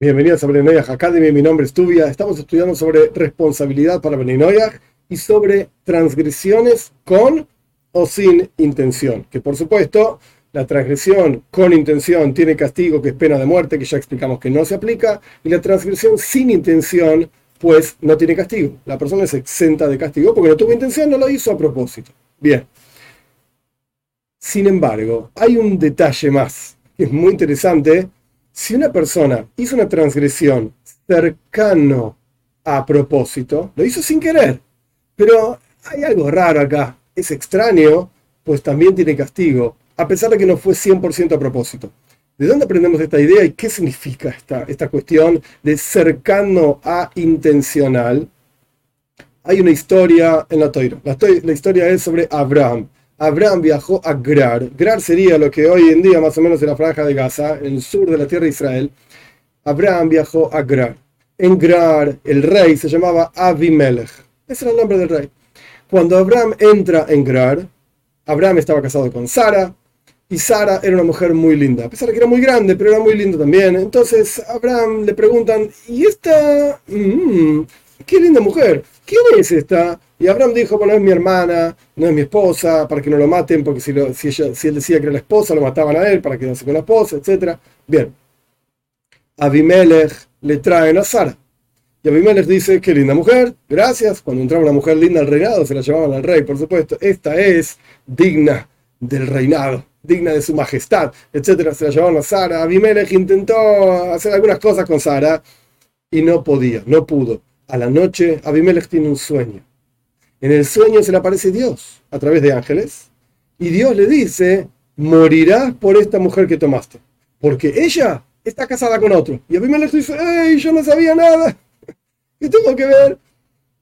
Bienvenidos a Beninoyah Academy, mi nombre es Tubia. Estamos estudiando sobre responsabilidad para Beninoyah y sobre transgresiones con o sin intención. Que por supuesto, la transgresión con intención tiene castigo, que es pena de muerte, que ya explicamos que no se aplica, y la transgresión sin intención, pues no tiene castigo. La persona es exenta de castigo porque no tuvo intención, no lo hizo a propósito. Bien. Sin embargo, hay un detalle más que es muy interesante si una persona hizo una transgresión cercano a propósito, lo hizo sin querer, pero hay algo raro acá, es extraño, pues también tiene castigo, a pesar de que no fue 100% a propósito. ¿De dónde aprendemos esta idea y qué significa esta, esta cuestión de cercano a intencional? Hay una historia en la Toira. La, la historia es sobre Abraham. Abraham viajó a Grar. Grar sería lo que hoy en día más o menos es la franja de Gaza, en el sur de la tierra de Israel. Abraham viajó a Grar. En Grar, el rey se llamaba Abimelech. Ese era el nombre del rey. Cuando Abraham entra en Grar, Abraham estaba casado con Sara, y Sara era una mujer muy linda, a pesar de que era muy grande, pero era muy linda también. Entonces Abraham le preguntan, ¿y esta? Mm, ¡Qué linda mujer! ¿Quién es esta? Y Abraham dijo, bueno, es mi hermana, no es mi esposa, para que no lo maten, porque si, si, él decía que era la esposa, lo mataban a él para quedarse con la esposa, etc. Bien. Abimelech le traen a Sara. Y Abimelech dice, qué linda mujer, gracias. Cuando entraba una mujer linda al reinado, se la llevaban al rey, por supuesto. Esta es digna del reinado, digna de su majestad, etc. Se la llevaban a Sara. Abimelech intentó hacer algunas cosas con Sara y no podía, no pudo. A la noche, Abimelech tiene un sueño en el sueño se le aparece Dios a través de ángeles y Dios le dice, morirás por esta mujer que tomaste, porque ella está casada con otro. Y Abimelech dice, ¡Ey, yo no sabía nada! ¿Qué tengo que ver?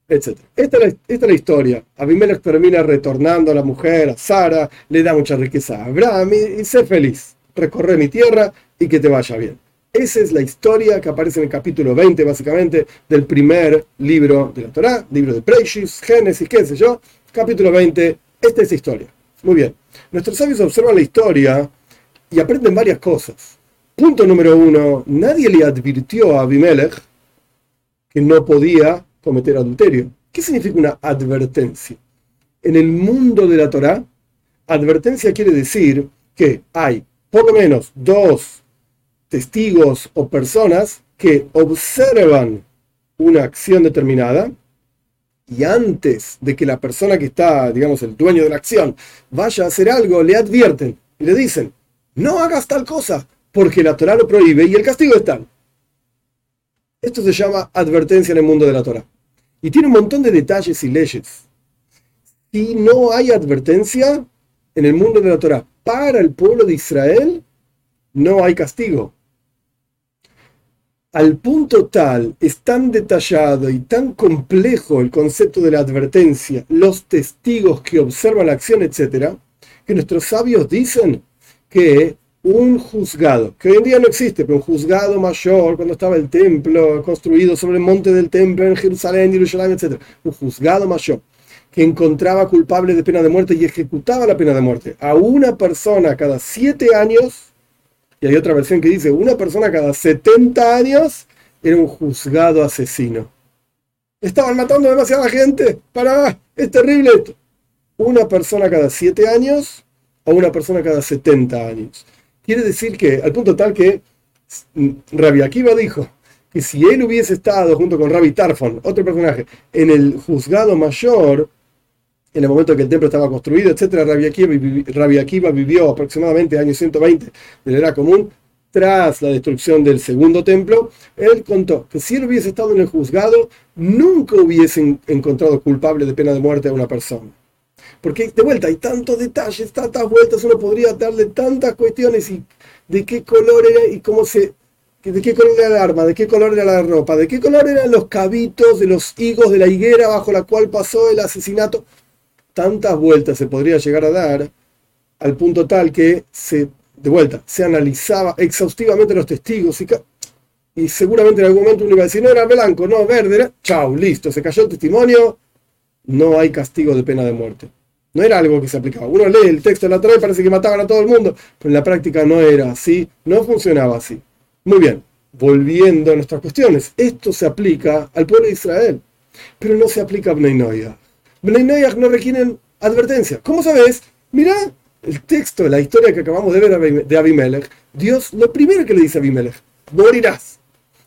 Etcétera. Esta, es la, historia. Abimelech termina retornando a la mujer, a Sara, le da mucha riqueza a Abraham y, y sé feliz. Recorre mi tierra y que te vaya bien. Esa es la historia que aparece en el capítulo 20, básicamente, del primer libro de la Torá, libro de Preishis, Génesis, qué sé yo. Capítulo 20, esta es la historia. Muy bien. Nuestros sabios observan la historia y aprenden varias cosas. Punto número uno, nadie le advirtió a Abimelech que no podía cometer adulterio. ¿Qué significa una advertencia? En el mundo de la Torá, advertencia quiere decir que hay por lo menos dos testigos o personas que observan una acción determinada y antes de que la persona que está, digamos, el dueño de la acción, vaya a hacer algo, le advierten y le dicen, no hagas tal cosa, porque la Torah lo prohíbe y el castigo es tal. Esto se llama advertencia en el mundo de la Torah. Y tiene un montón de detalles y leyes. Si no hay advertencia en el mundo de la Torah para el pueblo de Israel, no hay castigo al punto tal, es tan detallado y tan complejo el concepto de la advertencia, los testigos que observan la acción, etc., que nuestros sabios dicen que un juzgado, que hoy en día no existe, pero un juzgado mayor, cuando estaba el templo construido sobre el monte del templo en Jerusalén, Jerusalén, etc., un juzgado mayor que encontraba culpable de pena de muerte y ejecutaba la pena de muerte a una persona cada siete años, y hay otra versión que dice, una persona cada 70 años era un juzgado asesino. Estaban matando a demasiada gente. Para, es terrible esto. Una persona cada 7 años o una persona cada 70 años. Quiere decir que, al punto tal que Rabbi Akiva dijo que si él hubiese estado junto con Rabbi Tarfon, otro personaje, en el juzgado mayor, en el momento que el templo estaba construido, etc. Rabbi Akiva, vivió aproximadamente año 120 de la era común, tras la destrucción del segundo templo, él contó que si él hubiese estado en el juzgado, nunca hubiesen encontrado culpable de pena de muerte a una persona. Porque de vuelta hay tantos detalles, tantas vueltas, uno podría darle tantas cuestiones y de qué color era y cómo se... de qué color era el arma, de qué color era la ropa, de qué color eran los cabitos de los higos de la higuera bajo la cual pasó el asesinato tantas vueltas se podría llegar a dar al punto tal que se, de vuelta, se analizaba exhaustivamente los testigos y, seguramente en algún momento uno iba a decir, no era blanco, no, verde, era, chau, listo, se cayó el testimonio, no hay castigo de pena de muerte. No era algo que se aplicaba. Uno lee el texto de la Torah y parece que mataban a todo el mundo, pero en la práctica no era así, no funcionaba así. Muy bien, volviendo a nuestras cuestiones, esto se aplica al pueblo de Israel, pero no se aplica a Bnei. Bnei no requieren advertencia. ¿Cómo sabes? Mira el texto, la historia que acabamos de ver de Abimelech. Dios, lo primero que le dice a Abimelech, morirás.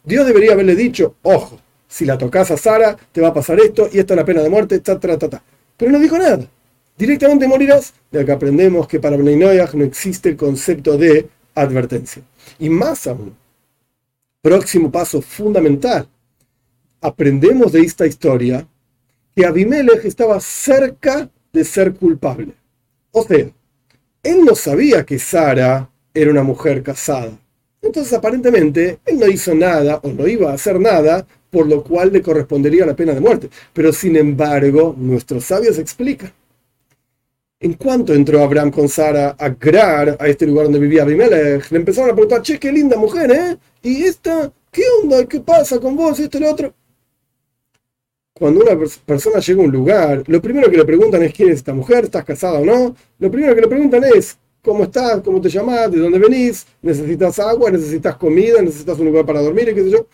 Dios debería haberle dicho, ojo, si la tocas a Sara, te va a pasar esto y esta es la pena de muerte, ta, ta, ta, ta. Pero no dijo nada. Directamente morirás. De acá aprendemos que para Bnei no existe el concepto de advertencia. Y más aún, próximo paso fundamental, aprendemos de esta historia que Abimelech estaba cerca de ser culpable. O sea, él no sabía que Sara era una mujer casada. Entonces, aparentemente, él no hizo nada o no iba a hacer nada por lo cual le correspondería la pena de muerte. Pero, sin embargo, nuestros sabios explican. En cuanto entró Abraham con Sara a Grar, a este lugar donde vivía Abimelech, le empezaron a preguntar, che, qué linda mujer, ¿eh? ¿Y esta? ¿Qué onda? ¿Qué pasa con vos? Esto y lo otro cuando una persona llega a un lugar, lo primero que le preguntan es quién es esta mujer, estás casada o no. Lo primero que le preguntan es cómo estás, cómo te llamas, de dónde venís, necesitas agua, necesitas comida, necesitas un lugar para dormir y.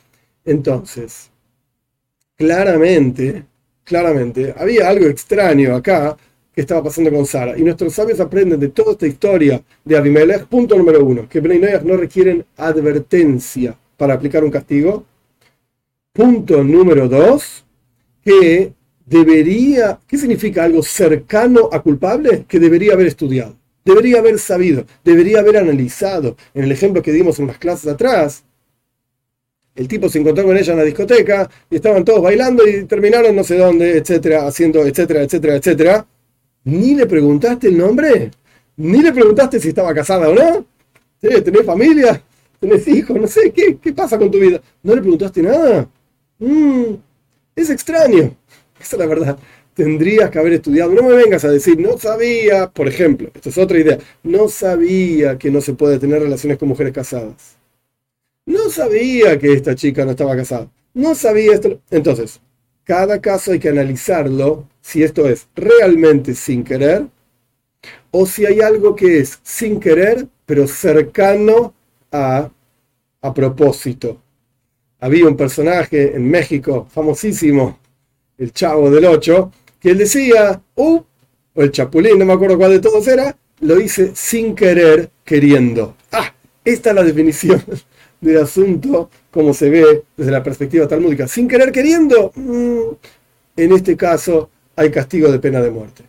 Entonces, claramente, claramente, había algo extraño acá que estaba pasando con Sara. Y nuestros sabios aprenden de toda esta historia de Abimelech. Punto número uno, que Bnei no requieren advertencia para aplicar un castigo. Punto número dos, que debería, ¿qué significa algo cercano a culpable? Que debería haber estudiado, debería haber sabido, debería haber analizado. En el ejemplo que dimos en unas clases atrás, el tipo se encontró con ella en la discoteca y estaban todos bailando y terminaron no sé dónde, etcétera, haciendo, etcétera, etcétera, etcétera. Ni le preguntaste el nombre, ni le preguntaste si estaba casada o no. ¿Tenés familia? ¿Tenés hijos? No sé, ¿qué, qué pasa con tu vida? ¿No le preguntaste nada? Mm, es extraño. Esa es la verdad. Tendrías que haber estudiado. No me vengas a decir, no sabía, por ejemplo, esta es otra idea, no sabía que no se puede tener relaciones con mujeres casadas. No sabía que esta chica no estaba casada. No sabía esto. Entonces, cada caso hay que analizarlo si esto es realmente sin querer o si hay algo que es sin querer, pero cercano a, a propósito había un personaje en México famosísimo, el Chavo del Ocho, que él decía, uh, o el Chapulín, no me acuerdo cuál de todos era, lo hice sin querer, queriendo. Ah, esta es la definición del asunto, como se ve desde la perspectiva talmúdica. Sin querer, queriendo, mm, en este caso hay castigo de pena de muerte.